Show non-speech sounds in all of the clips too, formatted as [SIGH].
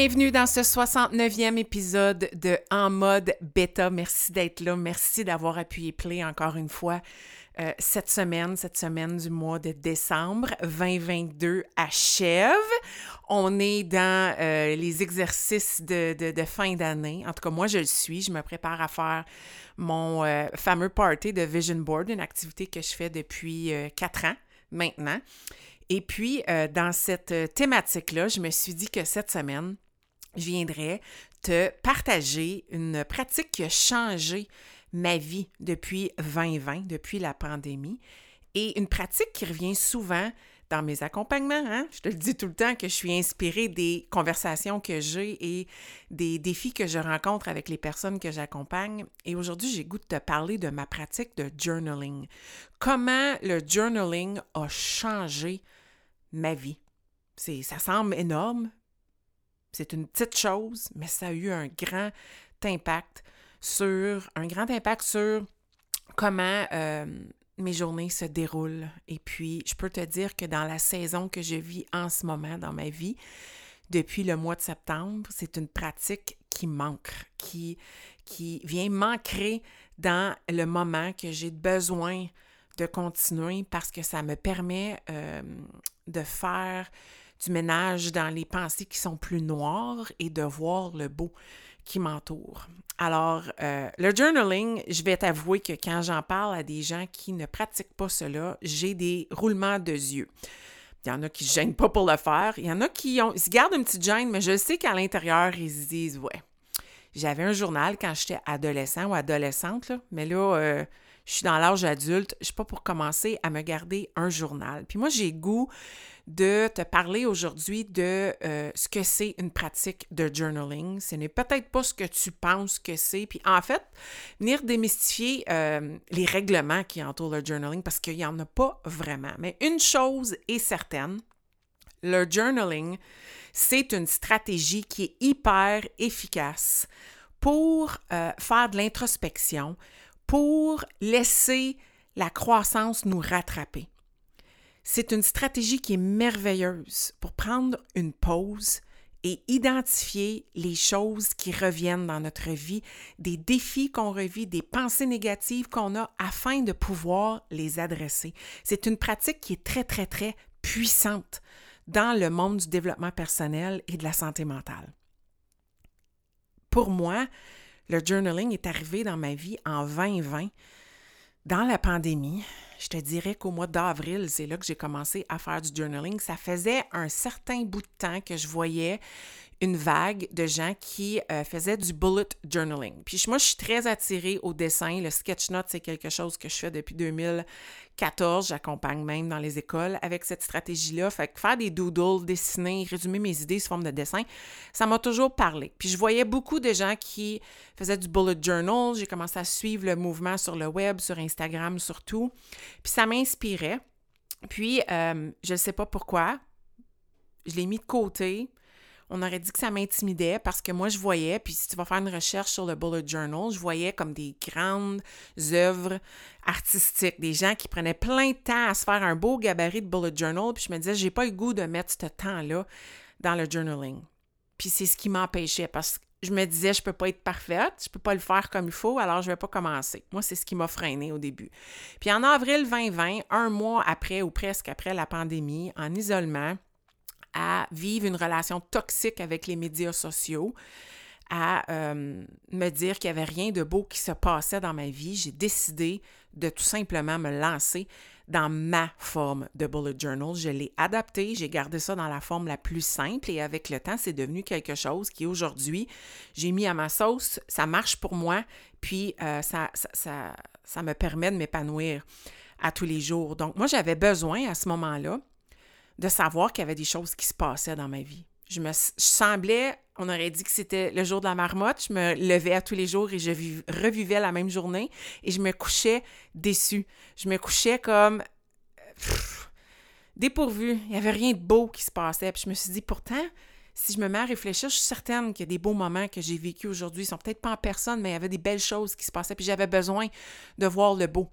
Bienvenue dans ce 69e épisode de En mode bêta. Merci d'être là. Merci d'avoir appuyé play encore une fois. Euh, cette semaine, cette semaine du mois de décembre 2022 achève. On est dans euh, les exercices de, de, fin d'année. En tout cas, moi, je le suis. Je me prépare à faire mon euh, fameux party de Vision Board, une activité que je fais depuis quatre ans maintenant. Et puis, dans cette thématique-là, je me suis dit que cette semaine, je viendrais te partager une pratique qui a changé ma vie depuis 2020, depuis la pandémie, et une pratique qui revient souvent dans mes accompagnements. Hein. Je te le dis tout le temps que je suis inspirée des conversations que j'ai et des défis que je rencontre avec les personnes que j'accompagne. Et aujourd'hui, j'ai goût de te parler de ma pratique de journaling. Comment le journaling a changé ma vie. Ça semble énorme, c'est une petite chose, mais ça a eu un grand impact sur, un grand impact sur comment euh, mes journées se déroulent. Et puis, je peux te dire que dans la saison que je vis en ce moment dans ma vie, depuis le mois de septembre, c'est une pratique qui manque, qui, qui vient m'ancrer dans le moment que j'ai besoin de continuer parce que ça me permet euh, de faire du ménage dans les pensées qui sont plus noires et de voir le beau qui m'entoure. Alors, euh, le journaling, je vais t'avouer que quand j'en parle à des gens qui ne pratiquent pas cela, j'ai des roulements de yeux. Il y en a qui ne gênent pas pour le faire. Il y en a qui ont, se gardent une petite gêne, mais je sais qu'à l'intérieur, ils se disent Ouais, j'avais un journal quand j'étais adolescent ou adolescente, mais là, euh, je suis dans l'âge adulte, je ne suis pas pour commencer à me garder un journal. Puis moi, j'ai goût de te parler aujourd'hui de euh, ce que c'est une pratique de journaling. Ce n'est peut-être pas ce que tu penses que c'est. Puis en fait, venir démystifier euh, les règlements qui entourent le journaling parce qu'il n'y en a pas vraiment. Mais une chose est certaine, le journaling, c'est une stratégie qui est hyper efficace pour euh, faire de l'introspection, pour laisser la croissance nous rattraper. C'est une stratégie qui est merveilleuse pour prendre une pause et identifier les choses qui reviennent dans notre vie, des défis qu'on revit, des pensées négatives qu'on a afin de pouvoir les adresser. C'est une pratique qui est très, très, très puissante dans le monde du développement personnel et de la santé mentale. Pour moi, le journaling est arrivé dans ma vie en 2020, dans la pandémie. Je te dirais qu'au mois d'avril, c'est là que j'ai commencé à faire du journaling. Ça faisait un certain bout de temps que je voyais une vague de gens qui euh, faisaient du bullet journaling. Puis moi, je suis très attirée au dessin. Le sketch note, c'est quelque chose que je fais depuis 2014. J'accompagne même dans les écoles avec cette stratégie-là. Fait que faire des doodles, dessiner, résumer mes idées sous forme de dessin, ça m'a toujours parlé. Puis je voyais beaucoup de gens qui faisaient du bullet journal. J'ai commencé à suivre le mouvement sur le web, sur Instagram surtout. Puis ça m'inspirait. Puis, euh, je ne sais pas pourquoi, je l'ai mis de côté on aurait dit que ça m'intimidait parce que moi, je voyais, puis si tu vas faire une recherche sur le Bullet Journal, je voyais comme des grandes œuvres artistiques, des gens qui prenaient plein de temps à se faire un beau gabarit de Bullet Journal, puis je me disais, j'ai pas le goût de mettre ce temps-là dans le journaling. Puis c'est ce qui m'empêchait parce que je me disais, je peux pas être parfaite, je peux pas le faire comme il faut, alors je vais pas commencer. Moi, c'est ce qui m'a freiné au début. Puis en avril 2020, un mois après ou presque après la pandémie, en isolement, à vivre une relation toxique avec les médias sociaux, à euh, me dire qu'il n'y avait rien de beau qui se passait dans ma vie, j'ai décidé de tout simplement me lancer dans ma forme de bullet journal. Je l'ai adapté, j'ai gardé ça dans la forme la plus simple et avec le temps, c'est devenu quelque chose qui aujourd'hui, j'ai mis à ma sauce, ça marche pour moi, puis euh, ça, me permet de m'épanouir. à tous les jours. Donc, moi, j'avais besoin à ce moment-là de savoir qu'il y avait des choses qui se passaient dans ma vie. Je me semblais, on aurait dit que c'était le jour de la marmotte. Je me levais à tous les jours et je revivais la même journée et je me couchais déçue. Je me couchais comme dépourvue. Il n'y avait rien de beau qui se passait. Puis je me suis dit, pourtant, si je me mets à réfléchir, je suis certaine qu'il y a des beaux moments que j'ai vécus aujourd'hui. Ils sont peut-être pas en personne, mais il y avait des belles choses qui se passaient. Puis j'avais besoin de voir le beau.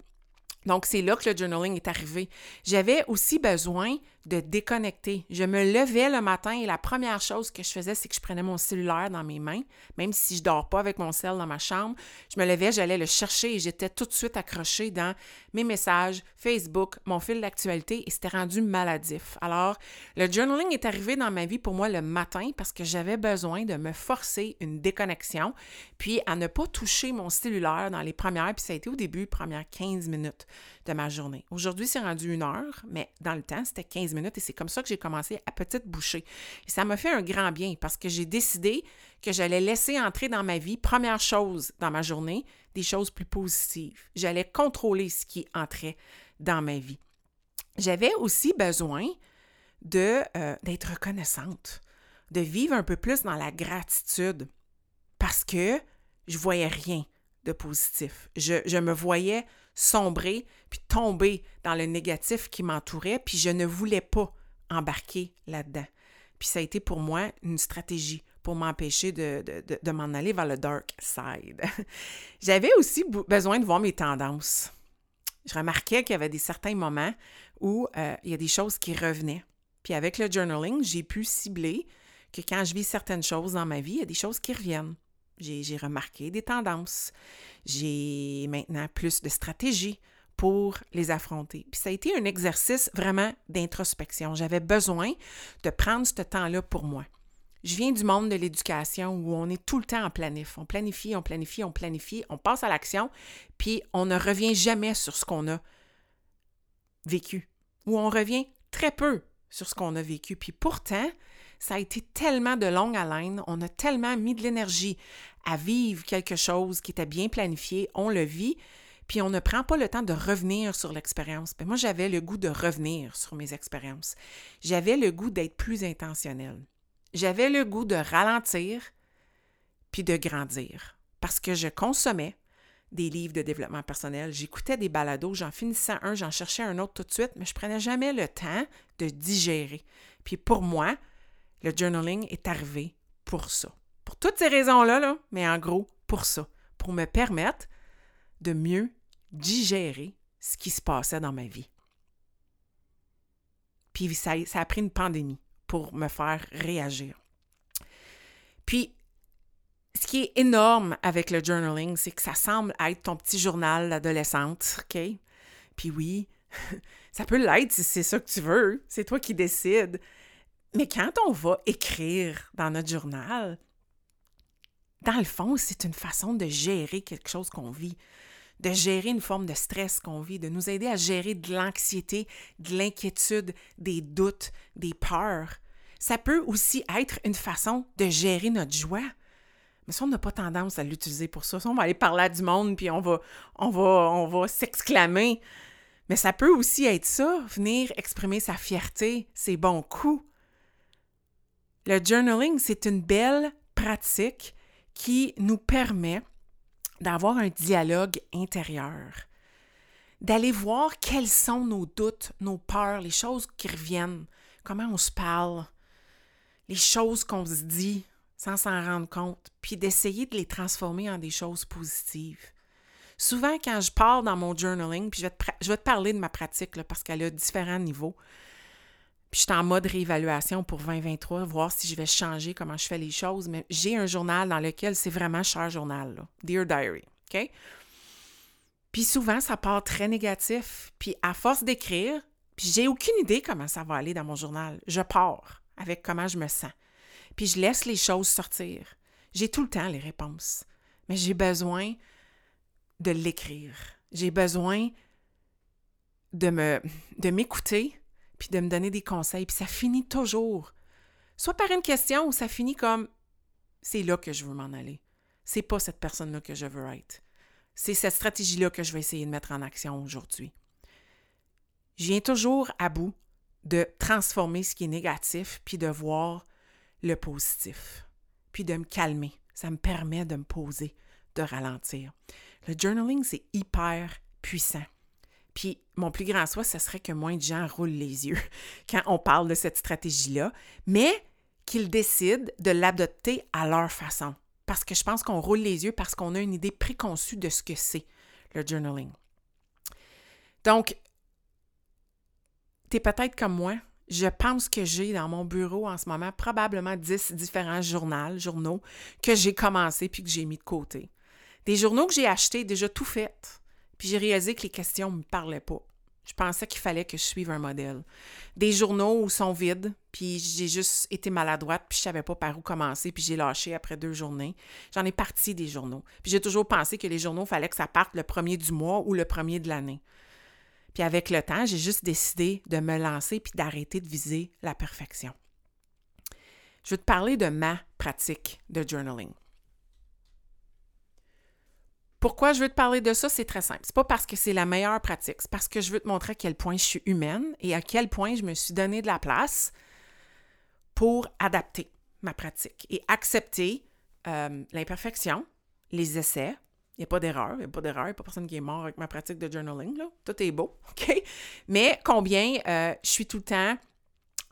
Donc, c'est là que le journaling est arrivé. J'avais aussi besoin de déconnecter. Je me levais le matin et la première chose que je faisais, c'est que je prenais mon cellulaire dans mes mains, même si je dors pas avec mon cell dans ma chambre. Je me levais, j'allais le chercher et j'étais tout de suite accrochée dans mes messages, Facebook, mon fil d'actualité et c'était rendu maladif. Alors, le journaling est arrivé dans ma vie pour moi le matin parce que j'avais besoin de me forcer une déconnexion, puis à ne pas toucher mon cellulaire dans les premières, puis ça a été au début, premières 15 minutes de ma journée. Aujourd'hui, c'est rendu une heure, mais dans le temps, c'était 15 minutes et c'est comme ça que j'ai commencé à petite bouchée. Et ça m'a fait un grand bien parce que j'ai décidé que j'allais laisser entrer dans ma vie, première chose dans ma journée, des choses plus positives. J'allais contrôler ce qui entrait dans ma vie. J'avais aussi besoin de euh, d'être reconnaissante, de vivre un peu plus dans la gratitude parce que je voyais rien de positif. Je, je me voyais sombrer puis tomber dans le négatif qui m'entourait, puis je ne voulais pas embarquer là-dedans. Puis ça a été pour moi une stratégie pour m'empêcher de, m'en aller vers le dark side. [LAUGHS] J'avais aussi besoin de voir mes tendances. Je remarquais qu'il y avait des certains moments où euh, il y a des choses qui revenaient. Puis avec le journaling, j'ai pu cibler que quand je vis certaines choses dans ma vie, il y a des choses qui reviennent. J'ai remarqué des tendances. J'ai maintenant plus de stratégies pour les affronter. Puis ça a été un exercice vraiment d'introspection. J'avais besoin de prendre ce temps-là pour moi. Je viens du monde de l'éducation où on est tout le temps en planif. On planifie, on planifie, on planifie, on passe à l'action, puis on ne revient jamais sur ce qu'on a vécu. Ou on revient très peu sur ce qu'on a vécu. Puis pourtant, ça a été tellement de longue haleine, on a tellement mis de l'énergie à vivre quelque chose qui était bien planifié, on le vit, puis on ne prend pas le temps de revenir sur l'expérience. Ben, moi, j'avais le goût de revenir sur mes expériences. J'avais le goût d'être plus intentionnel. J'avais le goût de ralentir puis de grandir parce que je consommais des livres de développement personnel, j'écoutais des balados, j'en finissais un, j'en cherchais un autre tout de suite, mais je prenais jamais le temps de digérer. Puis pour moi, le journaling est arrivé pour ça. Pour toutes ces raisons-là, là, mais en gros, pour ça. Pour me permettre de mieux digérer ce qui se passait dans ma vie. Puis ça, ça a pris une pandémie pour me faire réagir. Puis, ce qui est énorme avec le journaling, c'est que ça semble être ton petit journal d'adolescente, OK? Puis oui, [LAUGHS] ça peut l'être si c'est ça que tu veux, c'est toi qui décides. Mais quand on va écrire dans notre journal, dans le fond, c'est une façon de gérer quelque chose qu'on vit, de gérer une forme de stress qu'on vit, de nous aider à gérer de l'anxiété, de l'inquiétude, des doutes, des peurs. Ça peut aussi être une façon de gérer notre joie. Mais ça, on n'a pas tendance à l'utiliser pour ça. ça. On va aller parler à du monde, puis on va, on va, on va s'exclamer. Mais ça peut aussi être ça, venir exprimer sa fierté, ses bons coups, le journaling, c'est une belle pratique qui nous permet d'avoir un dialogue intérieur, d'aller voir quels sont nos doutes, nos peurs, les choses qui reviennent, comment on se parle, les choses qu'on se dit sans s'en rendre compte, puis d'essayer de les transformer en des choses positives. Souvent, quand je parle dans mon journaling, puis je vais te, je vais te parler de ma pratique parce qu'elle a différents niveaux, puis je suis en mode réévaluation pour 2023, voir si je vais changer comment je fais les choses. Mais j'ai un journal dans lequel c'est vraiment cher journal, là. Dear Diary. OK? Puis souvent, ça part très négatif. Puis à force d'écrire, puis j'ai aucune idée comment ça va aller dans mon journal. Je pars avec comment je me sens. Puis je laisse les choses sortir. J'ai tout le temps les réponses. Mais j'ai besoin de l'écrire. J'ai besoin de me de m'écouter puis de me donner des conseils. Puis ça finit toujours, soit par une question ou ça finit comme c'est là que je veux m'en aller. C'est pas cette personne-là que je veux être. C'est cette stratégie-là que je vais essayer de mettre en action aujourd'hui. je viens toujours à bout de transformer ce qui est négatif, puis de voir le positif, puis de me calmer. Ça me permet de me poser, de ralentir. Le journaling, c'est hyper puissant. Puis mon plus grand souhait, ce serait que moins de gens roulent les yeux [LAUGHS] quand on parle de cette stratégie-là, mais qu'ils décident de l'adopter à leur façon. Parce que je pense qu'on roule les yeux parce qu'on a une idée préconçue de ce que c'est le journaling. Donc, tu es peut-être comme moi. Je pense que j'ai dans mon bureau en ce moment probablement 10 différents journaux, journaux que j'ai commencé puis que j'ai mis de côté. Des journaux que j'ai achetés déjà tout faits. Puis j'ai réalisé que les questions ne me parlaient pas. Je pensais qu'il fallait que je suive un modèle. Des journaux où sont vides, puis j'ai juste été maladroite, puis je savais pas par où commencer, puis j'ai lâché après deux journées. J'en ai parti des journaux. Puis j'ai toujours pensé que les journaux, fallait que ça parte le premier du mois ou le premier de l'année. Puis avec le temps, j'ai juste décidé de me lancer puis d'arrêter de viser la perfection. Je vais te parler de ma pratique de journaling. Pourquoi je veux te parler de ça? C'est très simple. C'est pas parce que c'est la meilleure pratique, c'est parce que je veux te montrer à quel point je suis humaine et à quel point je me suis donné de la place pour adapter ma pratique et accepter euh, l'imperfection, les essais. Il n'y a pas d'erreur, il n'y a pas d'erreur, il n'y a pas personne qui est mort avec ma pratique de journaling. Tout est beau, [LAUGHS] OK? Mais combien euh, je suis tout le temps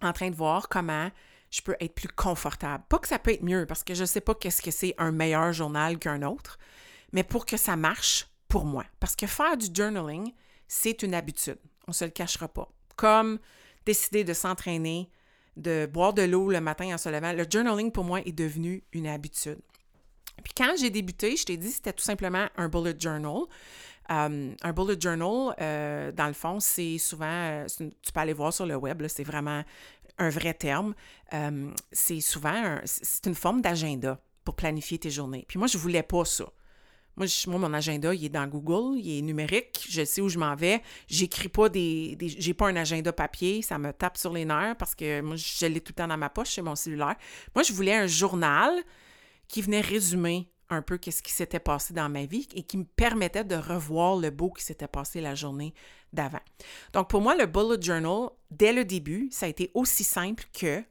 en train de voir comment je peux être plus confortable. Pas que ça peut être mieux, parce que je ne sais pas qu'est-ce que c'est un meilleur journal qu'un autre, mais pour que ça marche pour moi. Parce que faire du journaling, c'est une habitude. On ne se le cachera pas. Comme décider de s'entraîner, de boire de l'eau le matin en se levant, le journaling pour moi est devenu une habitude. Puis quand j'ai débuté, je t'ai dit, c'était tout simplement un bullet journal. Euh, un bullet journal, euh, dans le fond, c'est souvent, euh, tu peux aller voir sur le web, c'est vraiment un vrai terme. c'est souvent, c'est une forme d'agenda pour planifier tes journées. Puis moi, je voulais pas ça. Moi, mon agenda, il est dans Google, il est numérique, je sais où je m'en vais. J'écris pas des, j'ai pas un agenda papier, ça me tape sur les nerfs parce que moi, je l'ai tout le temps dans ma poche, c'est mon cellulaire. Moi, je voulais un journal qui venait résumer un peu qu'est-ce qui s'était passé dans ma vie et qui me permettait de revoir le beau qui s'était passé la journée d'avant. Donc, pour moi, le bullet journal, dès le début, ça a été aussi simple que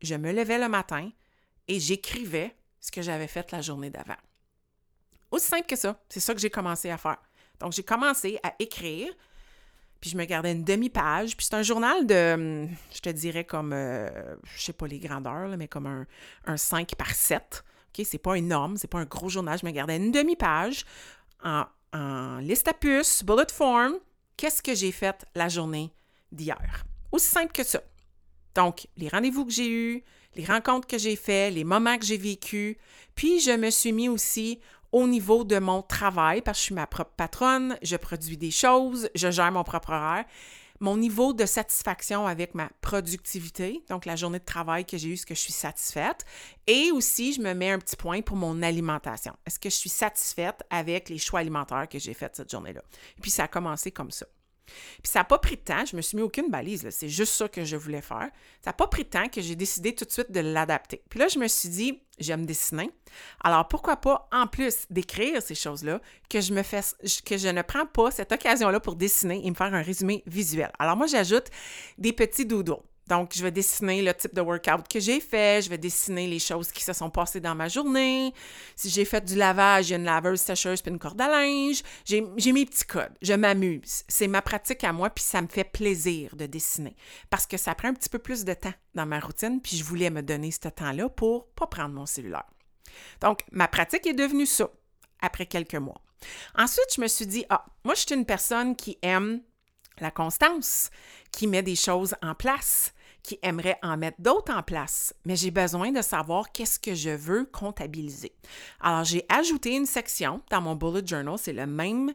je me levais le matin et j'écrivais ce que j'avais fait la journée d'avant. Aussi simple que ça. C'est ça que j'ai commencé à faire. Donc, j'ai commencé à écrire, puis je me gardais une demi-page. Puis c'est un journal de, hum, je te dirais comme, euh, je sais pas les grandeurs, mais comme un, un 5 par 7. OK? C'est pas énorme, c'est pas un gros journal. Je me gardais une demi-page en, en liste à puce, bullet form. Qu'est-ce que j'ai fait la journée d'hier? Aussi simple que ça. Donc, les rendez-vous que j'ai eus, les rencontres que j'ai faites, les moments que j'ai vécus. Puis, je me suis mis aussi au niveau de mon travail, parce que je suis ma propre patronne, je produis des choses, je gère mon propre horaire. Mon niveau de satisfaction avec ma productivité, donc la journée de travail que j'ai eue, est-ce que je suis satisfaite? Et aussi, je me mets un petit point pour mon alimentation. Est-ce que je suis satisfaite avec les choix alimentaires que j'ai faits cette journée-là? Puis, ça a commencé comme ça. Puis ça n'a pas pris de temps, je me suis mis aucune balise, c'est juste ça que je voulais faire. Ça n'a pas pris de temps que j'ai décidé tout de suite de l'adapter. Puis là, je me suis dit, j'aime dessiner. Alors pourquoi pas, en plus d'écrire ces choses-là, que je me fais, que je ne prends pas cette occasion-là pour dessiner et me faire un résumé visuel. Alors moi, j'ajoute des petits doodles. Donc, je vais dessiner le type de workout que j'ai fait, je vais dessiner les choses qui se sont passées dans ma journée. Si j'ai fait du lavage, il y a une laveuse, sécheuse puis une corde à linge. J'ai mes petits codes. Je m'amuse. C'est ma pratique à moi, puis ça me fait plaisir de dessiner. Parce que ça prend un petit peu plus de temps dans ma routine, puis je voulais me donner ce temps-là pour pas prendre mon cellulaire. Donc, ma pratique est devenue ça après quelques mois. Ensuite, je me suis dit, ah, moi, je suis une personne qui aime la constance, qui met des choses en place, qui aimerait en mettre d'autres en place, mais j'ai besoin de savoir qu'est-ce que je veux comptabiliser. Alors, j'ai ajouté une section dans mon bullet journal, c'est le même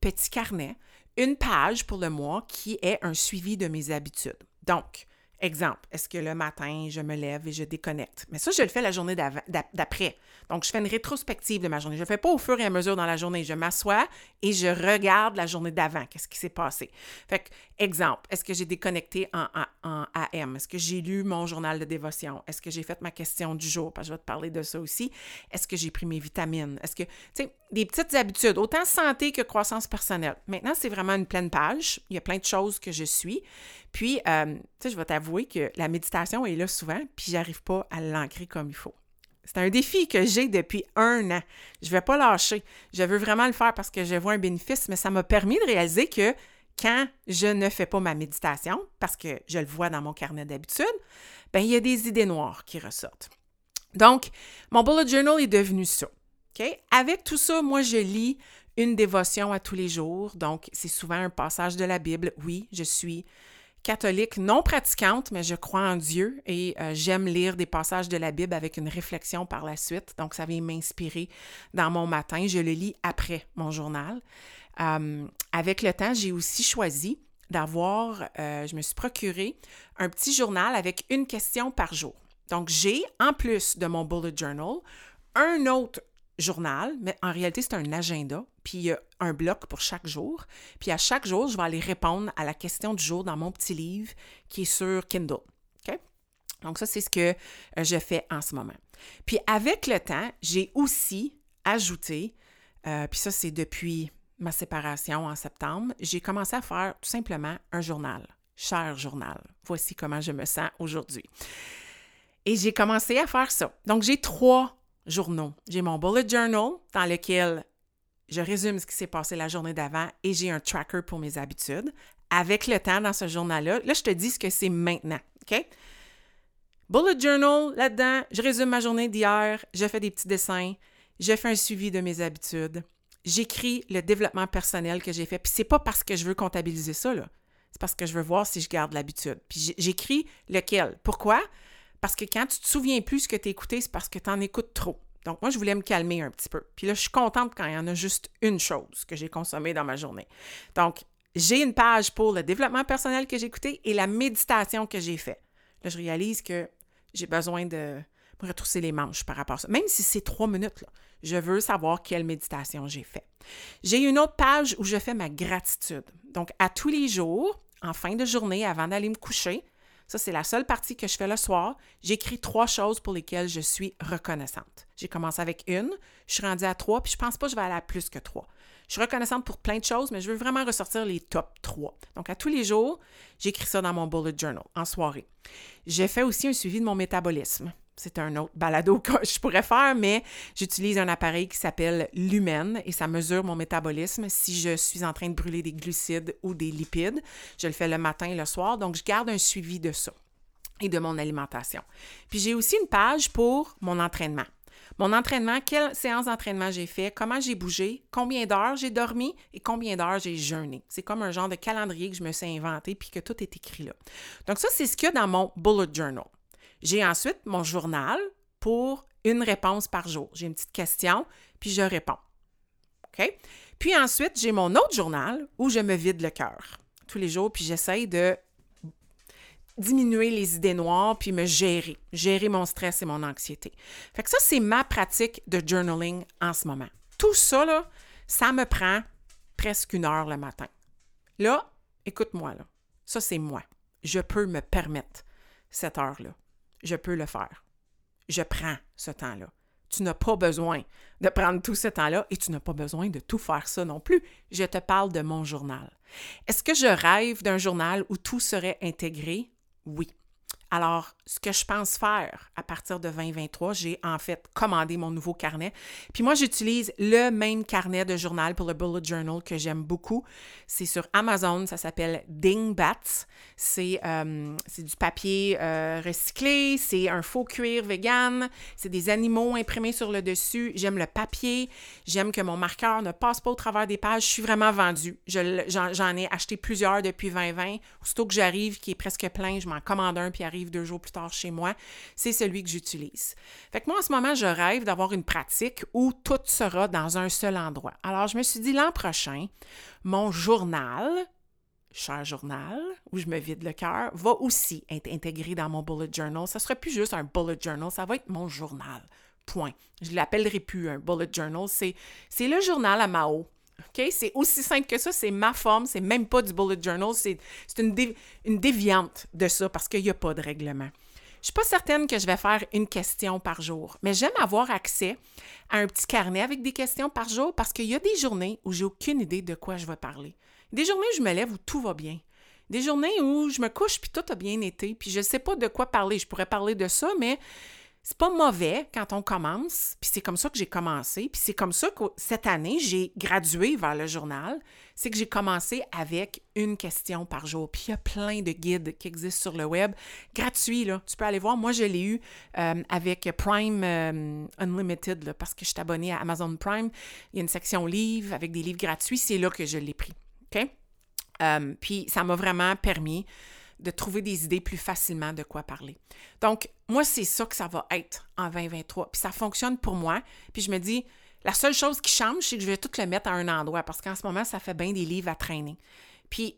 petit carnet, une page pour le mois qui est un suivi de mes habitudes. Donc, Exemple, est-ce que le matin, je me lève et je déconnecte? Mais ça, je le fais la journée d'après. Donc, je fais une rétrospective de ma journée. Je ne fais pas au fur et à mesure dans la journée. Je m'assois et je regarde la journée d'avant. Qu'est-ce qui s'est passé? Fait que, exemple, est-ce que j'ai déconnecté en, en, AM? Est-ce que j'ai lu mon journal de dévotion? Est-ce que j'ai fait ma question du jour? Parce que je vais te parler de ça aussi. Est-ce que j'ai pris mes vitamines? Est-ce que, tu sais, des petites habitudes, autant santé que croissance personnelle. Maintenant, c'est vraiment une pleine page. Il y a plein de choses que je suis. Puis, euh, tu sais, je vais t'avouer que la méditation est là souvent, puis j'arrive pas à l'ancrer comme il faut. C'est un défi que j'ai depuis un an. Je ne vais pas lâcher. Je veux vraiment le faire parce que je vois un bénéfice, mais ça m'a permis de réaliser que quand je ne fais pas ma méditation, parce que je le vois dans mon carnet d'habitude, ben il y a des idées noires qui ressortent. Donc, mon bullet journal est devenu ça. Avec tout ça, moi, je lis une dévotion à tous les jours. Donc, c'est souvent un passage de la Bible. Oui, je suis catholique non pratiquante, mais je crois en Dieu et euh, j'aime lire des passages de la Bible avec une réflexion par la suite. Donc, ça vient m'inspirer dans mon matin. Je le lis après mon journal. Euh, avec le temps, j'ai aussi choisi d'avoir, euh, je me suis procuré un petit journal avec une question par jour. Donc, j'ai, en plus de mon bullet journal, un autre journal, mais en réalité, c'est un agenda, puis il y a un bloc pour chaque jour. Puis à chaque jour, je vais aller répondre à la question du jour dans mon petit livre qui est sur Kindle. Donc ça, c'est ce que euh, je fais en ce moment. Puis avec le temps, j'ai aussi ajouté, euh, puis ça, c'est depuis ma séparation en septembre, j'ai commencé à faire tout simplement un journal. Cher journal. Voici comment je me sens aujourd'hui. Et j'ai commencé à faire ça. Donc, j'ai trois journaux. J'ai mon bullet journal dans lequel je résume ce qui s'est passé la journée d'avant et j'ai un tracker pour mes habitudes. Avec le temps dans ce journal-là, là, je te dis ce que c'est maintenant. OK? Bullet journal, là-dedans, je résume ma journée d'hier, je fais des petits dessins, je fais un suivi de mes habitudes, j'écris le développement personnel que j'ai fait. Puis c'est pas parce que je veux comptabiliser ça. C'est parce que je veux voir si je garde l'habitude. Puis j'écris lequel. Pourquoi? Parce que quand tu te souviens plus ce que tu écouté, c'est parce que tu en écoutes trop. Donc, moi, je voulais me calmer un petit peu. Puis là, je suis contente quand il y en a juste une chose que j'ai consommée dans ma journée. Donc, j'ai une page pour le développement personnel que j'ai écouté et la méditation que j'ai fait. Là, je réalise que j'ai besoin de me retrousser les manches par rapport à ça. Même si c'est trois minutes, je veux savoir quelle méditation j'ai fait. J'ai une autre page où je fais ma gratitude. Donc, à tous les jours, en fin de journée, avant d'aller me coucher, ça, c'est la seule partie que je fais le soir. J'écris trois choses pour lesquelles je suis reconnaissante. J'ai commencé avec une, je suis rendue à trois, puis je pense pas que je vais aller à plus que trois. Je suis reconnaissante pour plein de choses, mais je veux vraiment ressortir les top trois. Donc, à tous les jours, j'écris ça dans mon bullet journal en soirée. J'ai fait aussi un suivi de mon métabolisme c'est un autre balado [LAUGHS] que je pourrais faire, mais j'utilise un appareil qui s'appelle Lumen et ça mesure mon métabolisme si je suis en train de brûler des glucides ou des lipides. Je le fais le matin et le soir, donc je garde un suivi de ça et de mon alimentation. Puis j'ai aussi une page pour mon entraînement. Mon entraînement, quelle séance d'entraînement j'ai fait, comment j'ai bougé, combien d'heures j'ai dormi et combien d'heures j'ai jeûné. C'est comme un genre de calendrier que je me suis inventé puis que tout est écrit là. Donc ça, c'est ce qu'il y a dans mon bullet journal. J'ai ensuite mon journal pour une réponse par jour. J'ai une petite question, puis je réponds. OK? Puis ensuite, j'ai mon autre journal où je me vide le cœur tous les jours, puis j'essaye de diminuer les idées noires, puis me gérer, gérer mon stress et mon anxiété. Fait que ça, c'est ma pratique de journaling en ce moment. Tout ça, là, ça me prend presque une heure le matin. Là, écoute-moi, là. Ça, c'est moi. Je peux me permettre cette heure-là je peux le faire. Je prends ce temps-là. Tu n'as pas besoin de prendre tout ce temps-là et tu n'as pas besoin de tout faire ça non plus. Je te parle de mon journal. Est-ce que je rêve d'un journal où tout serait intégré? Oui. Alors, ce que je pense faire à partir de 2023, j'ai en fait commandé mon nouveau carnet. Puis moi, j'utilise le même carnet de journal pour le bullet journal que j'aime beaucoup. C'est sur Amazon, ça s'appelle Dingbats. C'est euh, du papier euh, recyclé, c'est un faux cuir vegan, c'est des animaux imprimés sur le dessus. J'aime le papier, j'aime que mon marqueur ne passe pas au travers des pages. Je suis vraiment vendue. J'en ai acheté plusieurs depuis 2020. Aussitôt que j'arrive, qui est presque plein, je m'en commande un puis arrive deux jours plus tard chez moi, c'est celui que j'utilise. Fait moi, en ce moment, je rêve d'avoir une pratique où tout sera dans un seul endroit. Alors, je me suis dit, l'an prochain, mon journal, cher journal, où je me vide le cœur, va aussi être intégré dans mon bullet journal. Ça ne sera plus juste un bullet journal, ça va être mon journal. Point. Je ne l'appellerai plus un bullet journal. C'est, c'est le journal à Mao. OK? C'est aussi simple que ça. C'est ma forme. C'est même pas du bullet journal. C'est, une, déviante de ça parce qu'il n'y a pas de règlement. Je ne suis pas certaine que je vais faire une question par jour, mais j'aime avoir accès à un petit carnet avec des questions par jour parce qu'il y a des journées où j'ai aucune idée de quoi je vais parler. Des journées où je me lève où tout va bien. Des journées où je me couche puis tout a bien été, puis je ne sais pas de quoi parler. Je pourrais parler de ça, mais c'est pas mauvais quand on commence, puis c'est comme ça que j'ai commencé, puis c'est comme ça que cette année, j'ai gradué vers le journal, c'est que j'ai commencé avec une question par jour. Puis il y a plein de guides qui existent sur le web, gratuits, là. Tu peux aller voir. Moi, je l'ai eu euh, avec Prime euh, Unlimited, parce que je suis abonnée à Amazon Prime. Il y a une section livres avec des livres gratuits. C'est là que je l'ai pris. OK? Euh, puis ça m'a vraiment permis de trouver des idées plus facilement de quoi parler. Donc, moi, c'est ça que ça va être en 2023. Puis ça fonctionne pour moi. Puis je me dis, la seule chose qui change, c'est que je vais tout le mettre à un endroit parce qu'en ce moment, ça fait bien des livres à traîner. Puis,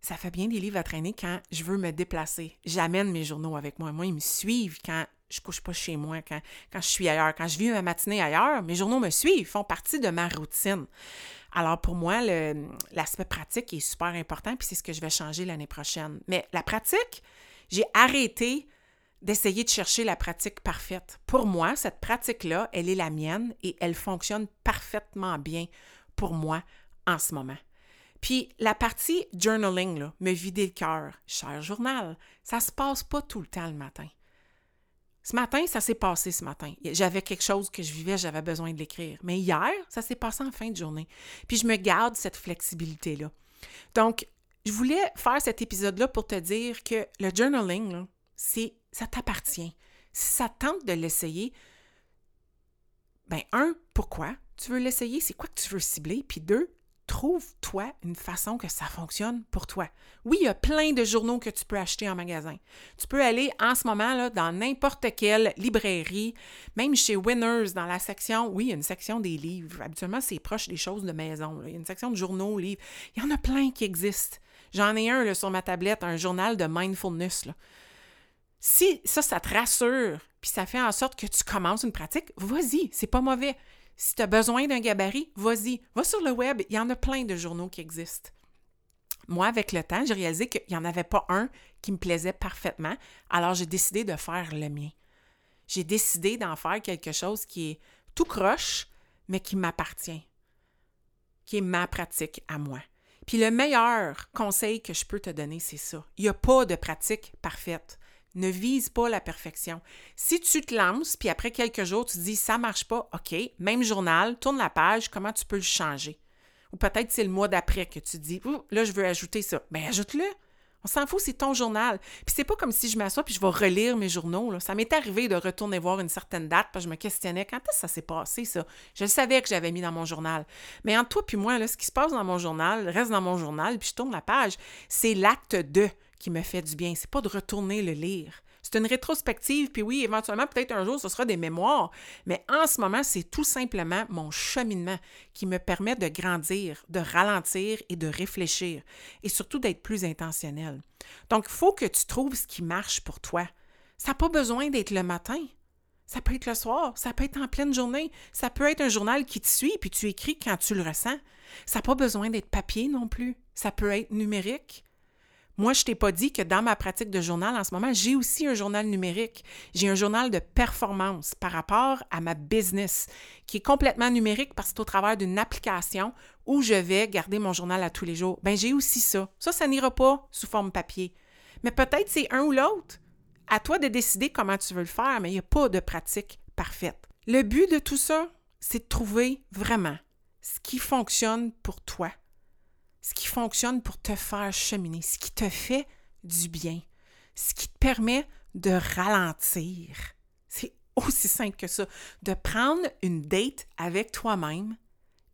ça fait bien des livres à traîner quand je veux me déplacer. J'amène mes journaux avec moi. Moi, ils me suivent quand je couche pas chez moi, quand, quand je suis ailleurs. Quand je vis ma matinée ailleurs, mes journaux me suivent, ils font partie de ma routine. Alors pour moi, l'aspect pratique est super important, puis c'est ce que je vais changer l'année prochaine. Mais la pratique, j'ai arrêté d'essayer de chercher la pratique parfaite. Pour moi, cette pratique-là, elle est la mienne et elle fonctionne parfaitement bien pour moi en ce moment. Puis la partie journaling, là, me vider le cœur, cher journal, ça se passe pas tout le temps le matin. Ce matin, ça s'est passé ce matin. J'avais quelque chose que je vivais, j'avais besoin de l'écrire. Mais hier, ça s'est passé en fin de journée. Puis je me garde cette flexibilité-là. Donc, je voulais faire cet épisode-là pour te dire que le journaling, c'est, ça t'appartient. Si ça tente de l'essayer, ben un, pourquoi? Tu veux l'essayer? C'est quoi que tu veux cibler? Puis deux, trouve-toi une façon que ça fonctionne pour toi. Oui, il y a plein de journaux que tu peux acheter en magasin. Tu peux aller en ce moment là, dans n'importe quelle librairie, même chez Winners, dans la section, oui, il y a une section des livres. Habituellement, c'est proche des choses de maison. Il y a une section de journaux, livres. Il y en a plein qui existent. J'en ai un là, sur ma tablette, un journal de mindfulness. Si ça, ça te rassure, puis ça fait en sorte que tu commences une pratique, vas-y, c'est pas mauvais. Si tu as besoin d'un gabarit, vas-y. Va sur le web, il y en a plein de journaux qui existent. Moi, avec le temps, j'ai réalisé qu'il n'y en avait pas un qui me plaisait parfaitement, alors j'ai décidé de faire le mien. J'ai décidé d'en faire quelque chose qui est tout croche, mais qui m'appartient, qui est ma pratique à moi. Puis le meilleur conseil que je peux te donner, c'est ça. Il n'y a pas de pratique parfaite. Ne vise pas la perfection. Si tu te lances, puis après quelques jours, tu te dis ça marche pas, OK, même journal, tourne la page, comment tu peux le changer? Ou peut-être c'est le mois d'après que tu dis là, je veux ajouter ça. Bien, ajoute-le. On s'en fout, c'est ton journal. Puis c'est pas comme si je m'assois puis je vais relire mes journaux. Ça m'est arrivé de retourner voir une certaine date parce que je me questionnais quand est-ce que ça s'est passé, ça? Je savais que j'avais mis dans mon journal. Mais entre toi puis moi, là, ce qui se passe dans mon journal reste dans mon journal, puis je tourne la page. C'est l'acte 2 qui me fait du bien. C'est pas de retourner le lire. C'est une rétrospective, puis oui, éventuellement, peut-être un jour, ce sera des mémoires, mais en ce moment, c'est tout simplement mon cheminement qui me permet de grandir, de ralentir et de réfléchir, et surtout d'être plus intentionnel. Donc, il faut que tu trouves ce qui marche pour toi. Ça n'a pas besoin d'être le matin. Ça peut être le soir, ça peut être en pleine journée, ça peut être un journal qui te suit, puis tu écris quand tu le ressens. Ça n'a pas besoin d'être papier non plus. Ça peut être numérique. Moi, je t'ai pas dit que dans ma pratique de journal en ce moment, j'ai aussi un journal numérique. J'ai un journal de performance par rapport à ma business qui est complètement numérique parce que c'est au travers d'une application où je vais garder mon journal à tous les jours. Ben j'ai aussi ça. Ça, ça n'ira pas sous forme papier. Mais peut-être c'est un ou l'autre. À toi de décider comment tu veux le faire, mais il n'y a pas de pratique parfaite. Le but de tout ça, c'est de trouver vraiment ce qui fonctionne pour toi ce qui fonctionne pour te faire cheminer, ce qui te fait du bien, ce qui te permet de ralentir. C'est aussi simple que ça, de prendre une date avec toi-même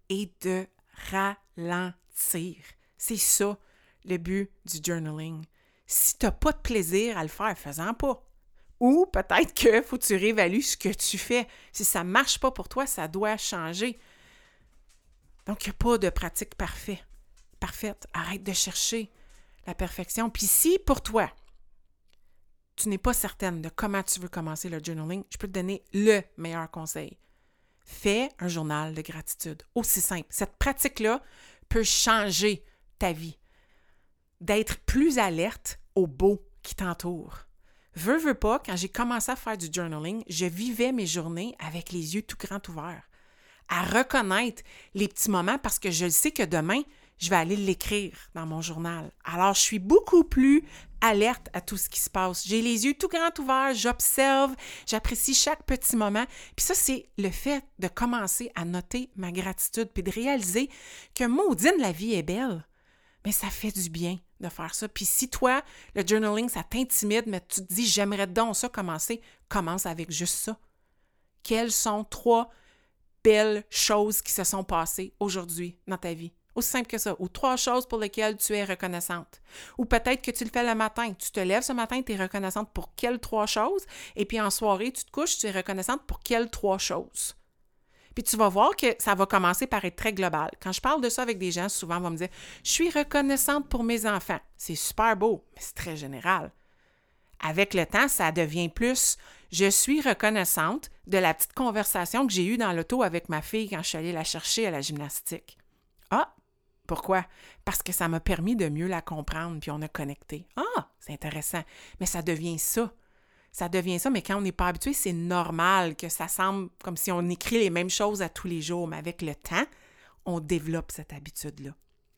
et de ralentir. C'est ça le but du journaling. Si tu n'as pas de plaisir à le faire, fais-en pas. Ou peut-être que faut que tu réévalues ce que tu fais. Si ça ne marche pas pour toi, ça doit changer. Donc, il n'y a pas de pratique parfaite Arrête de chercher la perfection. Puis si pour toi, tu n'es pas certaine de comment tu veux commencer le journaling, je peux te donner le meilleur conseil. Fais un journal de gratitude. Aussi simple. Cette pratique-là peut changer ta vie. D'être plus alerte au beau qui t'entoure. Veux, veux pas, quand j'ai commencé à faire du journaling, je vivais mes journées avec les yeux tout grands ouverts. À reconnaître les petits moments parce que je sais que demain, je vais aller l'écrire dans mon journal. Alors, je suis beaucoup plus alerte à tout ce qui se passe. J'ai les yeux tout grands ouverts, j'observe, j'apprécie chaque petit moment. Puis ça, c'est le fait de commencer à noter ma gratitude, puis de réaliser que maudine, la vie est belle. Mais ça fait du bien de faire ça. Puis si toi, le journaling, ça t'intimide, mais tu te dis, j'aimerais donc ça commencer, commence avec juste ça. Quelles sont trois belles choses qui se sont passées aujourd'hui dans ta vie? Aussi simple que ça. Ou trois choses pour lesquelles tu es reconnaissante. Ou peut-être que tu le fais le matin. Tu te lèves ce matin, tu es reconnaissante pour quelles trois choses? Et puis en soirée, tu te couches, tu es reconnaissante pour quelles trois choses? Puis tu vas voir que ça va commencer par être très global. Quand je parle de ça avec des gens, souvent, on va me dire Je suis reconnaissante pour mes enfants. C'est super beau, mais c'est très général. Avec le temps, ça devient plus Je suis reconnaissante de la petite conversation que j'ai eue dans l'auto avec ma fille quand je suis allée la chercher à la gymnastique. Ah, pourquoi? Parce que ça m'a permis de mieux la comprendre, puis on a connecté. Ah, c'est intéressant. Mais ça devient ça. Ça devient ça, mais quand on n'est pas habitué, c'est normal que ça semble comme si on écrit les mêmes choses à tous les jours, mais avec le temps, on développe cette habitude-là.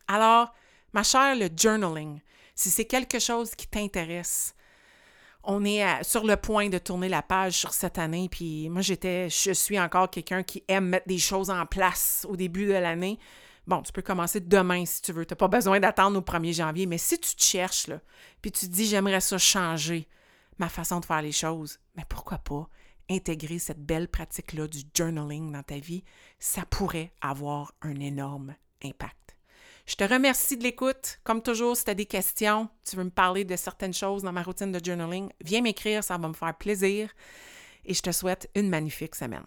Alors, ma chère, le journaling, si c'est quelque chose qui t'intéresse, on est sur le point de tourner la page sur cette année, puis moi, j'étais, je suis encore quelqu'un qui aime mettre des choses en place au début de l'année. Bon, tu peux commencer demain si tu veux. Tu n'as pas besoin d'attendre au 1er janvier. Mais si tu te cherches, là, puis tu te dis j'aimerais ça changer ma façon de faire les choses, mais pourquoi pas intégrer cette belle pratique-là du journaling dans ta vie? Ça pourrait avoir un énorme impact. Je te remercie de l'écoute. Comme toujours, si tu as des questions, tu veux me parler de certaines choses dans ma routine de journaling, viens m'écrire, ça va me faire plaisir. Et je te souhaite une magnifique semaine.